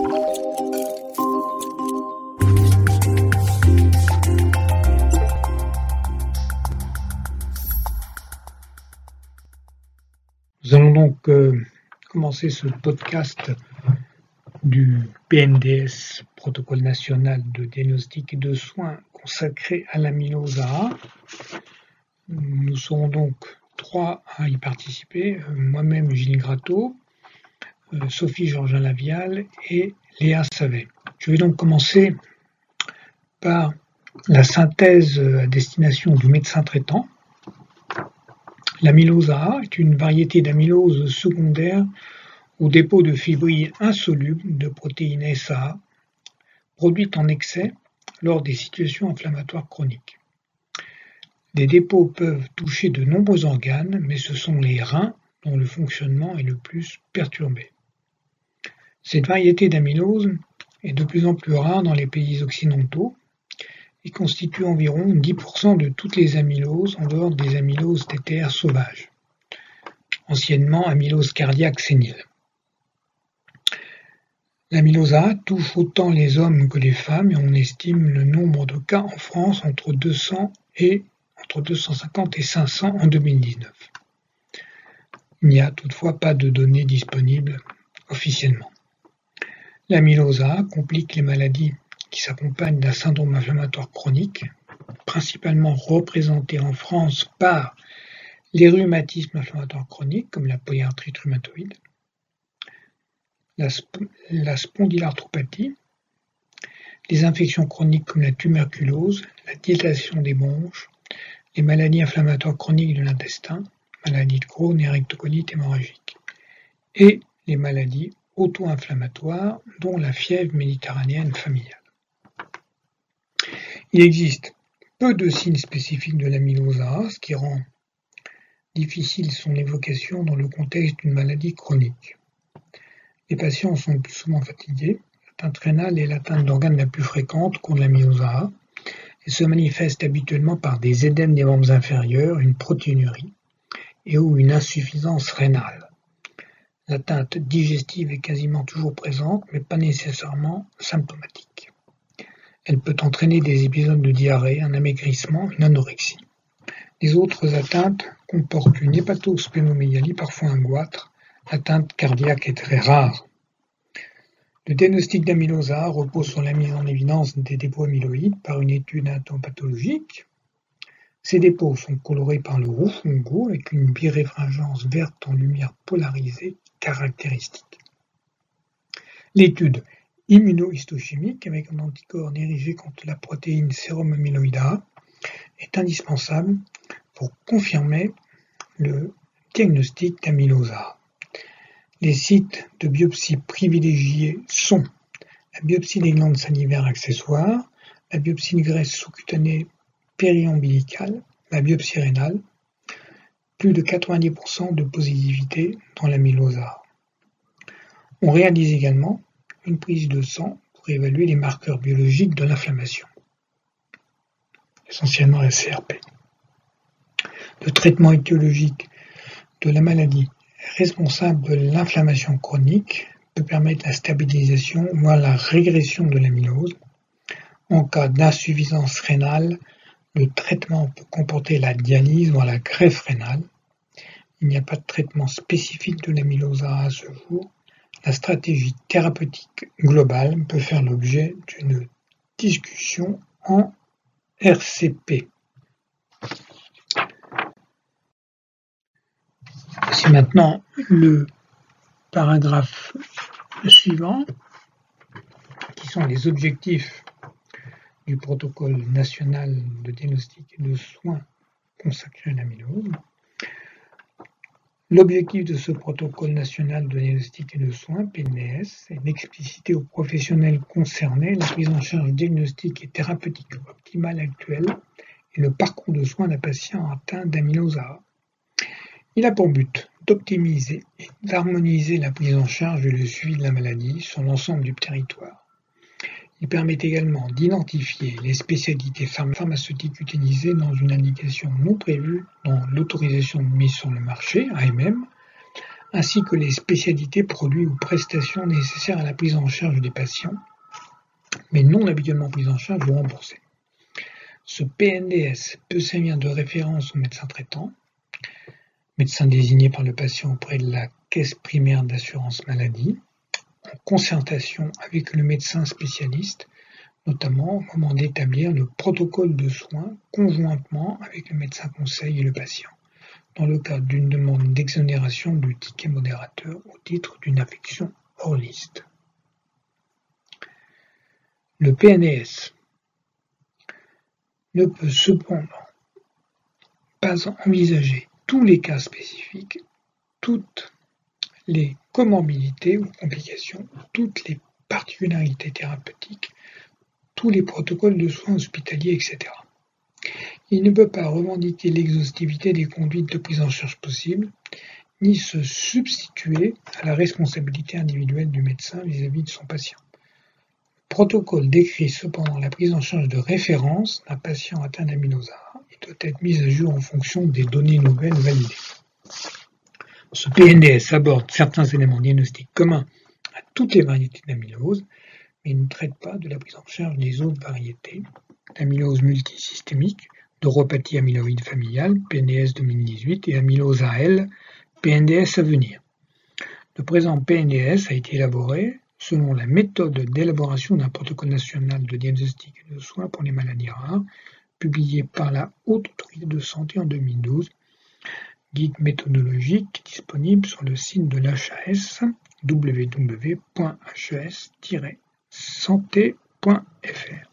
Nous allons donc euh, commencer ce podcast du PNDS, Protocole national de diagnostic et de soins consacré à l'amylose A. Nous serons donc trois à y participer, euh, moi-même Gilles Gratteau, Sophie Georgin Lavial et Léa Savet. Je vais donc commencer par la synthèse à destination du médecin traitant. L'amylose A est une variété d'amylose secondaire au dépôt de fibrilles insolubles de protéines SA produites en excès lors des situations inflammatoires chroniques. Les dépôts peuvent toucher de nombreux organes, mais ce sont les reins dont le fonctionnement est le plus perturbé. Cette variété d'amylose est de plus en plus rare dans les pays occidentaux et constitue environ 10% de toutes les amyloses en dehors des amyloses TTR sauvages, anciennement amylose cardiaque sénile. L'amylose A touche autant les hommes que les femmes et on estime le nombre de cas en France entre 200 et entre 250 et 500 en 2019. Il n'y a toutefois pas de données disponibles officiellement. L'amylose A complique les maladies qui s'accompagnent d'un syndrome inflammatoire chronique, principalement représenté en France par les rhumatismes inflammatoires chroniques comme la polyarthrite rhumatoïde, la, spondylarthropathie, les infections chroniques comme la tuberculose, la dilatation des bronches, les maladies inflammatoires chroniques de l'intestin, maladies de Crohn rectocolite hémorragique, et les maladies auto-inflammatoires, dont la fièvre méditerranéenne familiale. Il existe peu de signes spécifiques de l'amylose ce qui rend difficile son évocation dans le contexte d'une maladie chronique. Les patients sont plus souvent fatigués, l'atteinte rénale est l'atteinte d'organes la plus fréquente contre l'amylose A et se manifeste habituellement par des édèmes des membres inférieurs, une protéinurie et ou une insuffisance rénale. L'atteinte digestive est quasiment toujours présente, mais pas nécessairement symptomatique. Elle peut entraîner des épisodes de diarrhée, un amaigrissement, une anorexie. Les autres atteintes comportent une hépatosplénomégalie, parfois un goitre, L'atteinte cardiaque est très rare. Le diagnostic d'amylose repose sur la mise en évidence des dépôts amyloïdes par une étude anatopathologique. Ces dépôts sont colorés par le rouge fungo avec une biréfringence verte en lumière polarisée caractéristique. L'étude immunohistochimique avec un anticorps dirigé contre la protéine sérum amyloïde A est indispensable pour confirmer le diagnostic d'amylose A. Les sites de biopsie privilégiés sont la biopsie des glandes salivaires accessoires, la biopsie de graisse sous-cutanée périombilicale, la biopsie rénale, plus de 90% de positivité dans l'amylose A. On réalise également une prise de sang pour évaluer les marqueurs biologiques de l'inflammation, essentiellement la CRP. Le traitement étiologique de la maladie responsable de l'inflammation chronique, peut permettre la stabilisation, voire la régression de l'amylose. En cas d'insuffisance rénale, le traitement peut comporter la dialyse, voire la greffe rénale. Il n'y a pas de traitement spécifique de l'amylose à ce jour. La stratégie thérapeutique globale peut faire l'objet d'une discussion en RCP. C'est maintenant le paragraphe suivant, qui sont les objectifs du protocole national de diagnostic et de soins consacré à l'amylose. L'objectif de ce protocole national de diagnostic et de soins, PNDS, est d'expliciter aux professionnels concernés la prise en charge diagnostique et thérapeutique optimale actuelle et le parcours de soins d'un patient atteint d'amylose A il a pour but d'optimiser et d'harmoniser la prise en charge et le suivi de la maladie sur l'ensemble du territoire. Il permet également d'identifier les spécialités pharmaceutiques utilisées dans une indication non prévue dans l'autorisation de mise sur le marché, AMM, ainsi que les spécialités, produits ou prestations nécessaires à la prise en charge des patients, mais non habituellement prises en charge ou remboursées. Ce PNDS peut servir de référence au médecin traitant, médecin désigné par le patient auprès de la caisse primaire d'assurance maladie, en concertation avec le médecin spécialiste, notamment au moment d'établir le protocole de soins conjointement avec le médecin conseil et le patient, dans le cadre d'une demande d'exonération du ticket modérateur au titre d'une affection hors liste. Le PNS ne peut cependant pas envisager tous les cas spécifiques, toutes les comorbidités ou complications, toutes les particularités thérapeutiques, tous les protocoles de soins hospitaliers, etc. Il ne peut pas revendiquer l'exhaustivité des conduites de prise en charge possibles, ni se substituer à la responsabilité individuelle du médecin vis-à-vis de son patient. Le protocole décrit cependant la prise en charge de référence d'un patient atteint d'amylosare et doit être mis à jour en fonction des données nouvelles validées. Ce PNDS aborde certains éléments diagnostiques communs à toutes les variétés d'amylose, mais ne traite pas de la prise en charge des autres variétés d'amylose multisystémique, d'europathie amyloïde familiale, PNDS 2018, et amylose AL, PNDS à venir. Le présent PNDS a été élaboré selon la méthode d'élaboration d'un protocole national de diagnostic et de soins pour les maladies rares, publié par la Haute Autorité de Santé en 2012 Guide méthodologique disponible sur le site de l'HAS www.hes-santé.fr.